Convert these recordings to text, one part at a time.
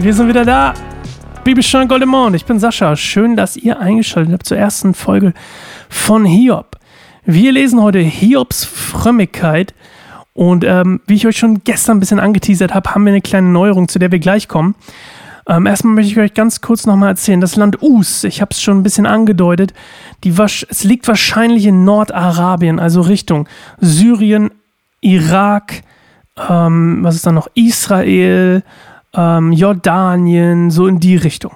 wir sind wieder da. Bibelstunde Goldemond, ich bin Sascha. Schön, dass ihr eingeschaltet habt zur ersten Folge von Hiob. Wir lesen heute Hiobs Frömmigkeit. Und ähm, wie ich euch schon gestern ein bisschen angeteasert habe, haben wir eine kleine Neuerung, zu der wir gleich kommen. Ähm, erstmal möchte ich euch ganz kurz nochmal erzählen, das Land Us, ich habe es schon ein bisschen angedeutet, die, es liegt wahrscheinlich in Nordarabien, also Richtung Syrien, Irak, ähm, was ist da noch, Israel, ähm, Jordanien, so in die Richtung.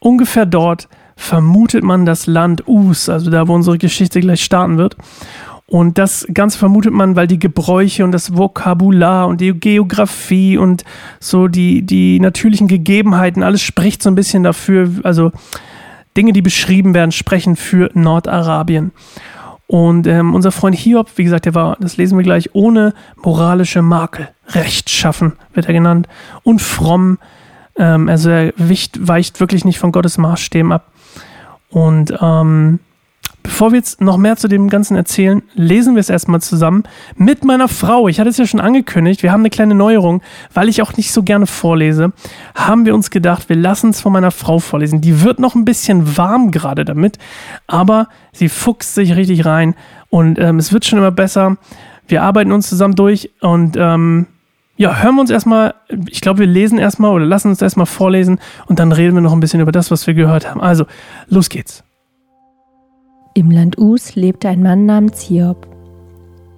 Ungefähr dort vermutet man das Land Us, also da, wo unsere Geschichte gleich starten wird. Und das Ganze vermutet man, weil die Gebräuche und das Vokabular und die Geografie und so die, die natürlichen Gegebenheiten, alles spricht so ein bisschen dafür, also Dinge, die beschrieben werden, sprechen für Nordarabien. Und ähm, unser Freund Hiob, wie gesagt, der war, das lesen wir gleich, ohne moralische Makel. Rechtschaffen wird er genannt. Und fromm. Ähm, also er weicht, weicht wirklich nicht von Gottes Maßstäben ab. Und ähm, Bevor wir jetzt noch mehr zu dem Ganzen erzählen, lesen wir es erstmal zusammen mit meiner Frau. Ich hatte es ja schon angekündigt, wir haben eine kleine Neuerung, weil ich auch nicht so gerne vorlese, haben wir uns gedacht, wir lassen es von meiner Frau vorlesen. Die wird noch ein bisschen warm gerade damit, aber sie fuchst sich richtig rein und ähm, es wird schon immer besser. Wir arbeiten uns zusammen durch und ähm, ja, hören wir uns erstmal, ich glaube, wir lesen erstmal oder lassen uns erstmal vorlesen und dann reden wir noch ein bisschen über das, was wir gehört haben. Also, los geht's. Im Land Us lebte ein Mann namens Hiob.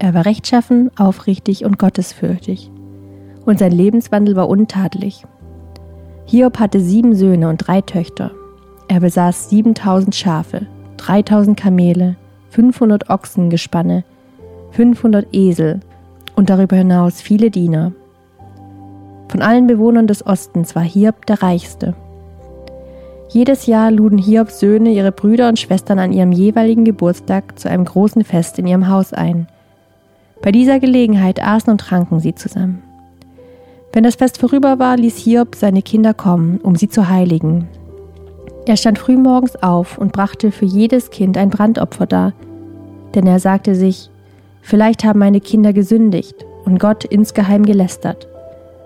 Er war rechtschaffen, aufrichtig und gottesfürchtig. Und sein Lebenswandel war untadelig. Hiob hatte sieben Söhne und drei Töchter. Er besaß 7000 Schafe, 3000 Kamele, 500 Ochsengespanne, 500 Esel und darüber hinaus viele Diener. Von allen Bewohnern des Ostens war Hiob der reichste. Jedes Jahr luden Hiobs Söhne ihre Brüder und Schwestern an ihrem jeweiligen Geburtstag zu einem großen Fest in ihrem Haus ein. Bei dieser Gelegenheit aßen und tranken sie zusammen. Wenn das Fest vorüber war, ließ Hiob seine Kinder kommen, um sie zu heiligen. Er stand frühmorgens auf und brachte für jedes Kind ein Brandopfer dar, denn er sagte sich, vielleicht haben meine Kinder gesündigt und Gott insgeheim gelästert.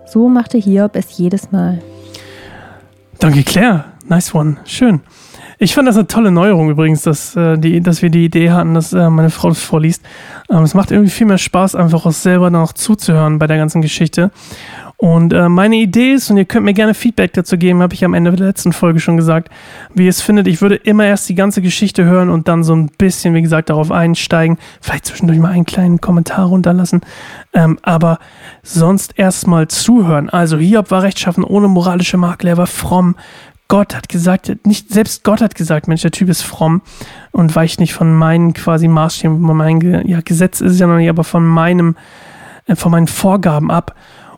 So machte Hiob es jedes Mal. Danke, Claire. Nice one. Schön. Ich fand das eine tolle Neuerung übrigens, dass, äh, die, dass wir die Idee hatten, dass äh, meine Frau das vorliest. Ähm, es macht irgendwie viel mehr Spaß, einfach auch selber noch zuzuhören bei der ganzen Geschichte. Und äh, meine Idee ist, und ihr könnt mir gerne Feedback dazu geben, habe ich am Ende der letzten Folge schon gesagt, wie ihr es findet. Ich würde immer erst die ganze Geschichte hören und dann so ein bisschen, wie gesagt, darauf einsteigen. Vielleicht zwischendurch mal einen kleinen Kommentar runterlassen. Ähm, aber sonst erstmal zuhören. Also Hiob war rechtschaffen, ohne moralische Makel, er war fromm, Gott hat gesagt, nicht selbst Gott hat gesagt, Mensch, der Typ ist fromm und weicht nicht von meinen quasi Maßstäben, mein ja, Gesetz ist es ja noch nicht, aber von meinem, äh, von meinen Vorgaben ab.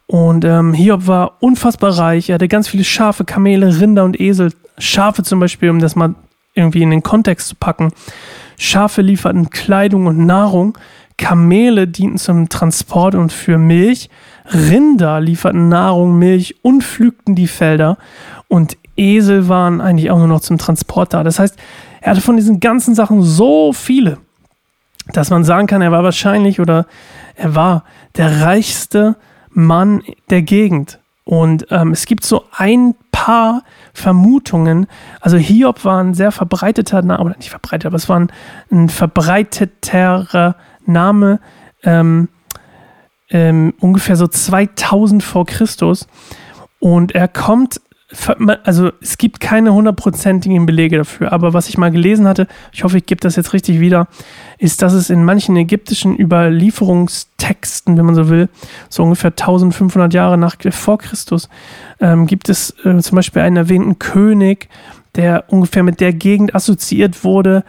Und ähm, Hiob war unfassbar reich. Er hatte ganz viele Schafe, Kamele, Rinder und Esel. Schafe zum Beispiel, um das mal irgendwie in den Kontext zu packen. Schafe lieferten Kleidung und Nahrung. Kamele dienten zum Transport und für Milch. Rinder lieferten Nahrung, Milch und pflügten die Felder. Und Esel waren eigentlich auch nur noch zum Transport da. Das heißt, er hatte von diesen ganzen Sachen so viele, dass man sagen kann, er war wahrscheinlich oder er war der reichste Mann der Gegend. Und ähm, es gibt so ein paar Vermutungen. Also Hiob war ein sehr verbreiteter Name, oder nicht verbreitet, aber es war ein, ein verbreiteter Name, ähm, ähm, ungefähr so 2000 vor Christus. Und er kommt also es gibt keine hundertprozentigen Belege dafür, aber was ich mal gelesen hatte, ich hoffe, ich gebe das jetzt richtig wieder, ist, dass es in manchen ägyptischen Überlieferungstexten, wenn man so will, so ungefähr 1500 Jahre nach vor Christus, ähm, gibt es äh, zum Beispiel einen erwähnten König, der ungefähr mit der Gegend assoziiert wurde,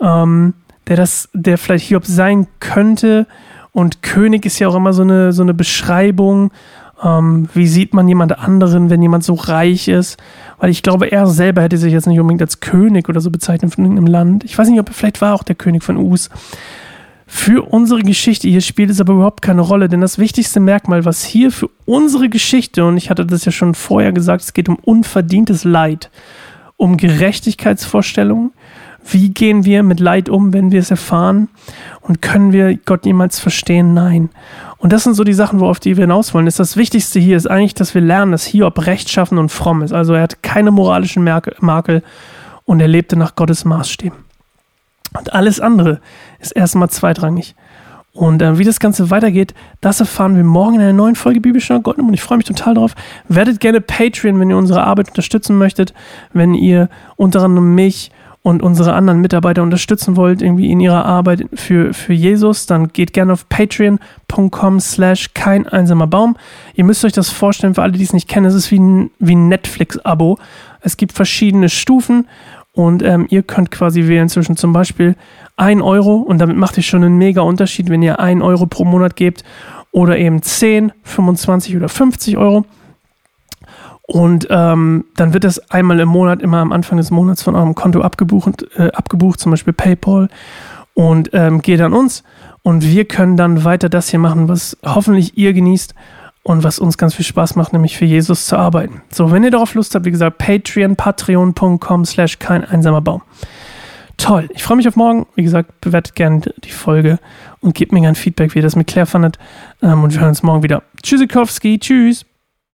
ähm, der das, der vielleicht Hiob sein könnte. Und König ist ja auch immer so eine, so eine Beschreibung ähm, wie sieht man jemand anderen, wenn jemand so reich ist? Weil ich glaube, er selber hätte sich jetzt nicht unbedingt als König oder so bezeichnet von irgendeinem Land. Ich weiß nicht, ob er vielleicht war auch der König von Us. Für unsere Geschichte hier spielt es aber überhaupt keine Rolle, denn das wichtigste Merkmal, was hier für unsere Geschichte, und ich hatte das ja schon vorher gesagt, es geht um unverdientes Leid, um Gerechtigkeitsvorstellungen, wie gehen wir mit Leid um, wenn wir es erfahren? Und können wir Gott jemals verstehen? Nein. Und das sind so die Sachen, worauf die wir hinaus wollen. Ist das Wichtigste hier ist eigentlich, dass wir lernen, dass Hiob rechtschaffen und fromm ist. Also er hat keine moralischen Makel und er lebte nach Gottes Maßstäben. Und alles andere ist erstmal zweitrangig. Und äh, wie das Ganze weitergeht, das erfahren wir morgen in einer neuen Folge Bibelstunde Goldnum und ich freue mich total drauf. Werdet gerne Patreon, wenn ihr unsere Arbeit unterstützen möchtet, wenn ihr unter anderem mich und unsere anderen Mitarbeiter unterstützen wollt, irgendwie in ihrer Arbeit für, für Jesus, dann geht gerne auf patreon.com slash kein einsamer Baum. Ihr müsst euch das vorstellen, für alle, die es nicht kennen, es ist wie ein, wie ein Netflix-Abo. Es gibt verschiedene Stufen und ähm, ihr könnt quasi wählen zwischen zum Beispiel 1 Euro und damit macht ihr schon einen mega Unterschied, wenn ihr 1 Euro pro Monat gebt oder eben 10, 25 oder 50 Euro. Und ähm, dann wird das einmal im Monat, immer am Anfang des Monats von eurem Konto abgebucht, äh, abgebucht zum Beispiel PayPal und ähm, geht an uns. Und wir können dann weiter das hier machen, was hoffentlich ihr genießt und was uns ganz viel Spaß macht, nämlich für Jesus zu arbeiten. So, wenn ihr darauf Lust habt, wie gesagt, Patreon, patreon.com slash kein einsamer Baum. Toll, ich freue mich auf morgen. Wie gesagt, bewertet gerne die Folge und gebt mir gerne Feedback, wie ihr das mit Claire fandet. Ähm, und wir hören uns morgen wieder. Tschüssikowski, tschüss.